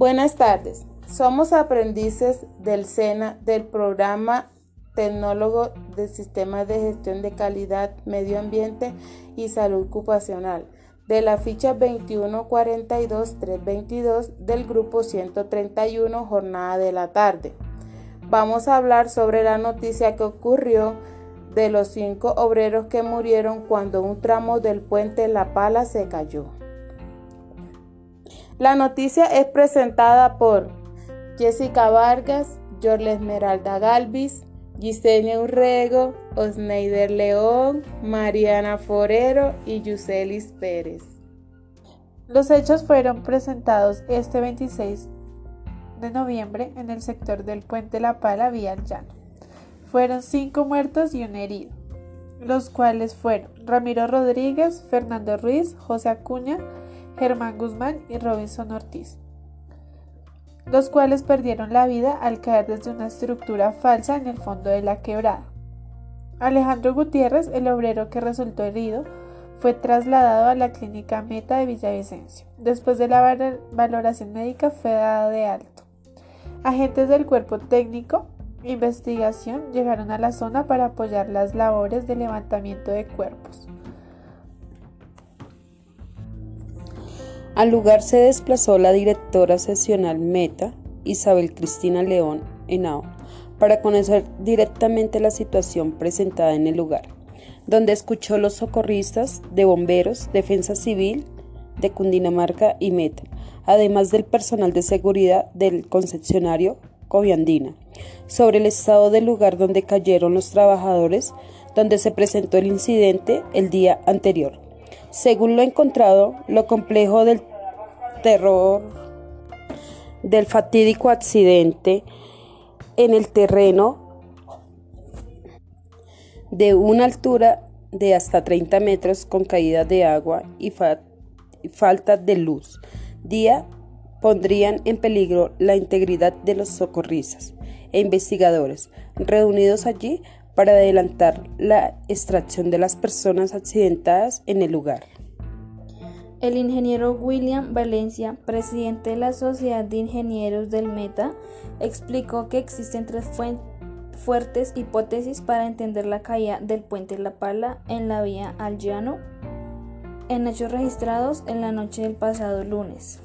Buenas tardes. Somos aprendices del SENA del programa Tecnólogo de Sistemas de Gestión de Calidad, Medio Ambiente y Salud Ocupacional de la ficha 2142-322 del grupo 131 jornada de la tarde. Vamos a hablar sobre la noticia que ocurrió de los cinco obreros que murieron cuando un tramo del puente La Pala se cayó. La noticia es presentada por Jessica Vargas, Jorle Esmeralda Galvis, Gisenia Urrego, Osneider León, Mariana Forero y Yuselis Pérez. Los hechos fueron presentados este 26 de noviembre en el sector del puente La Pala vía llano. Fueron cinco muertos y un herido, los cuales fueron Ramiro Rodríguez, Fernando Ruiz, José Acuña, Germán Guzmán y Robinson Ortiz los cuales perdieron la vida al caer desde una estructura falsa en el fondo de la quebrada. Alejandro Gutiérrez, el obrero que resultó herido, fue trasladado a la clínica Meta de Villavicencio. Después de la valoración médica fue dado de alto. Agentes del cuerpo técnico investigación llegaron a la zona para apoyar las labores de levantamiento de cuerpos. Al lugar se desplazó la directora sesional Meta, Isabel Cristina León Henao, para conocer directamente la situación presentada en el lugar, donde escuchó los socorristas de bomberos, defensa civil de Cundinamarca y Meta, además del personal de seguridad del concesionario Coviandina, sobre el estado del lugar donde cayeron los trabajadores, donde se presentó el incidente el día anterior. Según lo encontrado, lo complejo del terror del fatídico accidente en el terreno de una altura de hasta 30 metros con caída de agua y, falta de luz. Día pondrían en peligro la integridad de los socorristas e investigadores reunidos allí para adelantar la extracción de las personas accidentadas en el lugar. El ingeniero William Valencia, presidente de la Sociedad de Ingenieros del Meta, explicó que existen tres fuertes hipótesis para entender la caída del puente La Pala en la vía al llano en hechos registrados en la noche del pasado lunes.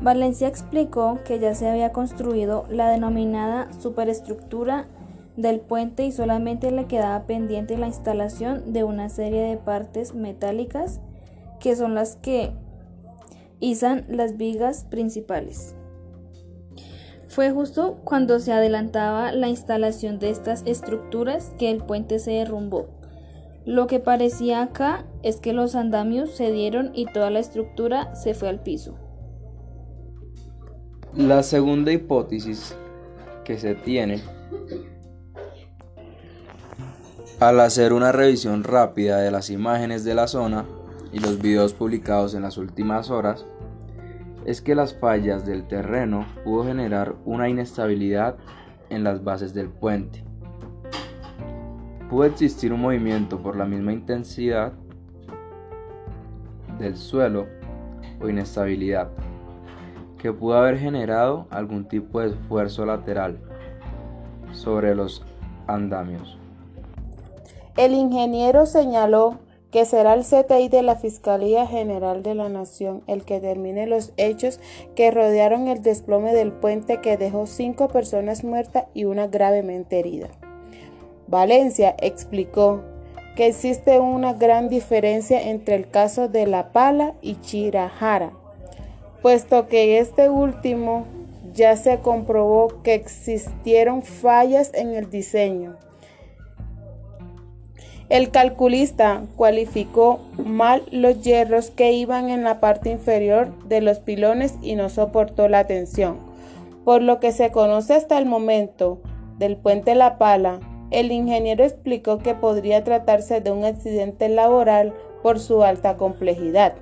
Valencia explicó que ya se había construido la denominada superestructura del puente y solamente le quedaba pendiente la instalación de una serie de partes metálicas que son las que izan las vigas principales. Fue justo cuando se adelantaba la instalación de estas estructuras que el puente se derrumbó. Lo que parecía acá es que los andamios se dieron y toda la estructura se fue al piso. La segunda hipótesis que se tiene al hacer una revisión rápida de las imágenes de la zona y los videos publicados en las últimas horas es que las fallas del terreno pudo generar una inestabilidad en las bases del puente. Pudo existir un movimiento por la misma intensidad del suelo o inestabilidad que pudo haber generado algún tipo de esfuerzo lateral sobre los andamios. El ingeniero señaló que será el CTI de la Fiscalía General de la Nación el que determine los hechos que rodearon el desplome del puente que dejó cinco personas muertas y una gravemente herida. Valencia explicó que existe una gran diferencia entre el caso de La Pala y Chirajara, puesto que este último ya se comprobó que existieron fallas en el diseño el calculista cualificó mal los hierros que iban en la parte inferior de los pilones y no soportó la tensión. Por lo que se conoce hasta el momento del puente La Pala, el ingeniero explicó que podría tratarse de un accidente laboral por su alta complejidad.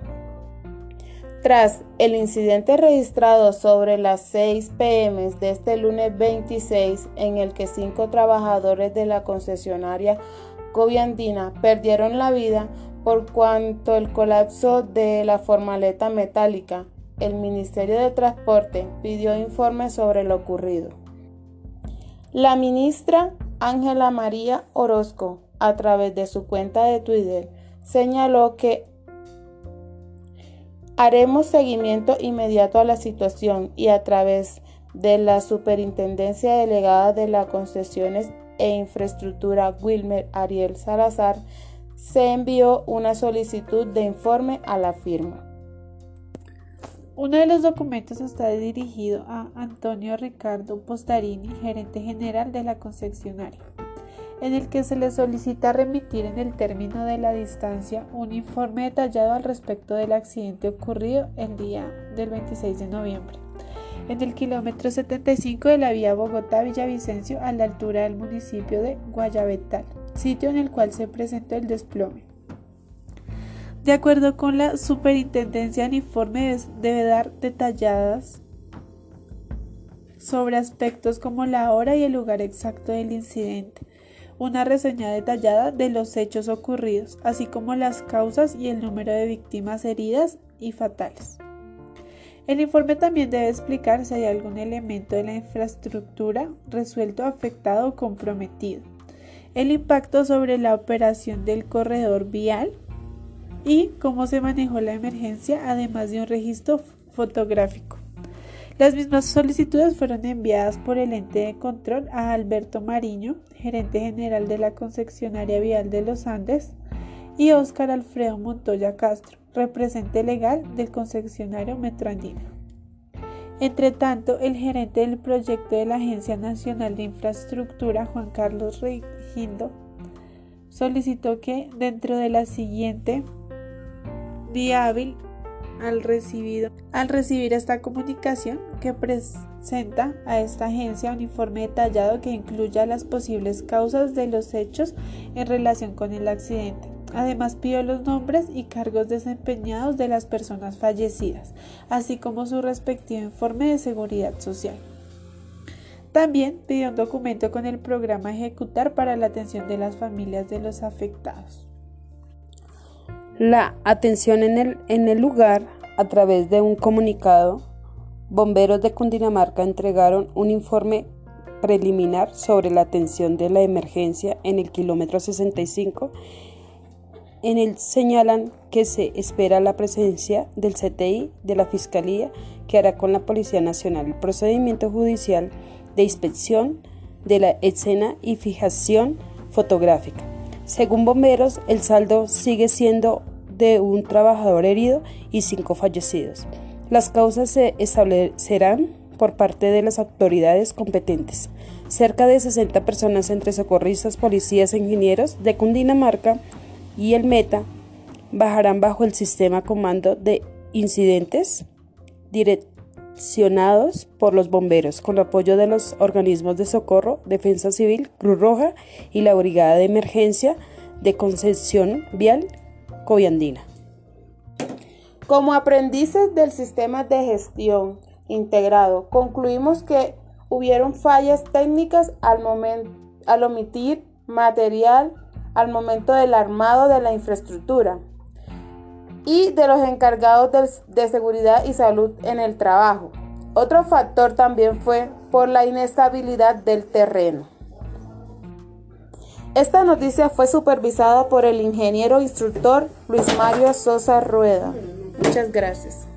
Tras el incidente registrado sobre las 6 pm de este lunes 26, en el que cinco trabajadores de la concesionaria Coviandina perdieron la vida por cuanto el colapso de la formaleta metálica el Ministerio de Transporte pidió informes sobre lo ocurrido. La ministra Ángela María Orozco, a través de su cuenta de Twitter, señaló que haremos seguimiento inmediato a la situación y a través de la Superintendencia Delegada de las Concesiones e Infraestructura Wilmer Ariel Salazar, se envió una solicitud de informe a la firma. Uno de los documentos está dirigido a Antonio Ricardo Postarini, gerente general de la concesionaria, en el que se le solicita remitir en el término de la distancia un informe detallado al respecto del accidente ocurrido el día del 26 de noviembre, en el kilómetro 75 de la vía Bogotá-Villavicencio a la altura del municipio de Guayabetal, sitio en el cual se presentó el desplome. De acuerdo con la superintendencia, el informe debe dar detalladas sobre aspectos como la hora y el lugar exacto del incidente, una reseña detallada de los hechos ocurridos, así como las causas y el número de víctimas heridas y fatales. El informe también debe explicar si hay algún elemento de la infraestructura resuelto, afectado o comprometido, el impacto sobre la operación del corredor vial, y cómo se manejó la emergencia, además de un registro fotográfico. Las mismas solicitudes fueron enviadas por el ente de control a Alberto Mariño, gerente general de la concesionaria vial de los Andes, y Óscar Alfredo Montoya Castro, representante legal del concesionario Metroandino. Entre tanto, el gerente del proyecto de la Agencia Nacional de Infraestructura, Juan Carlos Regindo, solicitó que dentro de la siguiente hábil al, al recibir esta comunicación que presenta a esta agencia un informe detallado que incluya las posibles causas de los hechos en relación con el accidente. Además pidió los nombres y cargos desempeñados de las personas fallecidas, así como su respectivo informe de seguridad social. También pidió un documento con el programa ejecutar para la atención de las familias de los afectados. La atención en el, en el lugar, a través de un comunicado, bomberos de Cundinamarca entregaron un informe preliminar sobre la atención de la emergencia en el kilómetro 65. En el señalan que se espera la presencia del CTI de la Fiscalía que hará con la Policía Nacional el procedimiento judicial de inspección de la escena y fijación fotográfica. Según bomberos, el saldo sigue siendo de un trabajador herido y cinco fallecidos. Las causas se establecerán por parte de las autoridades competentes. Cerca de 60 personas entre socorristas, policías e ingenieros de Cundinamarca y el Meta bajarán bajo el sistema comando de incidentes direccionados por los bomberos con apoyo de los organismos de socorro, Defensa Civil, Cruz Roja y la Brigada de Emergencia de Concesión Vial Coviandina. Como aprendices del sistema de gestión integrado, concluimos que hubieron fallas técnicas al, al omitir material al momento del armado de la infraestructura y de los encargados de seguridad y salud en el trabajo. Otro factor también fue por la inestabilidad del terreno. Esta noticia fue supervisada por el ingeniero instructor Luis Mario Sosa Rueda. Muchas gracias.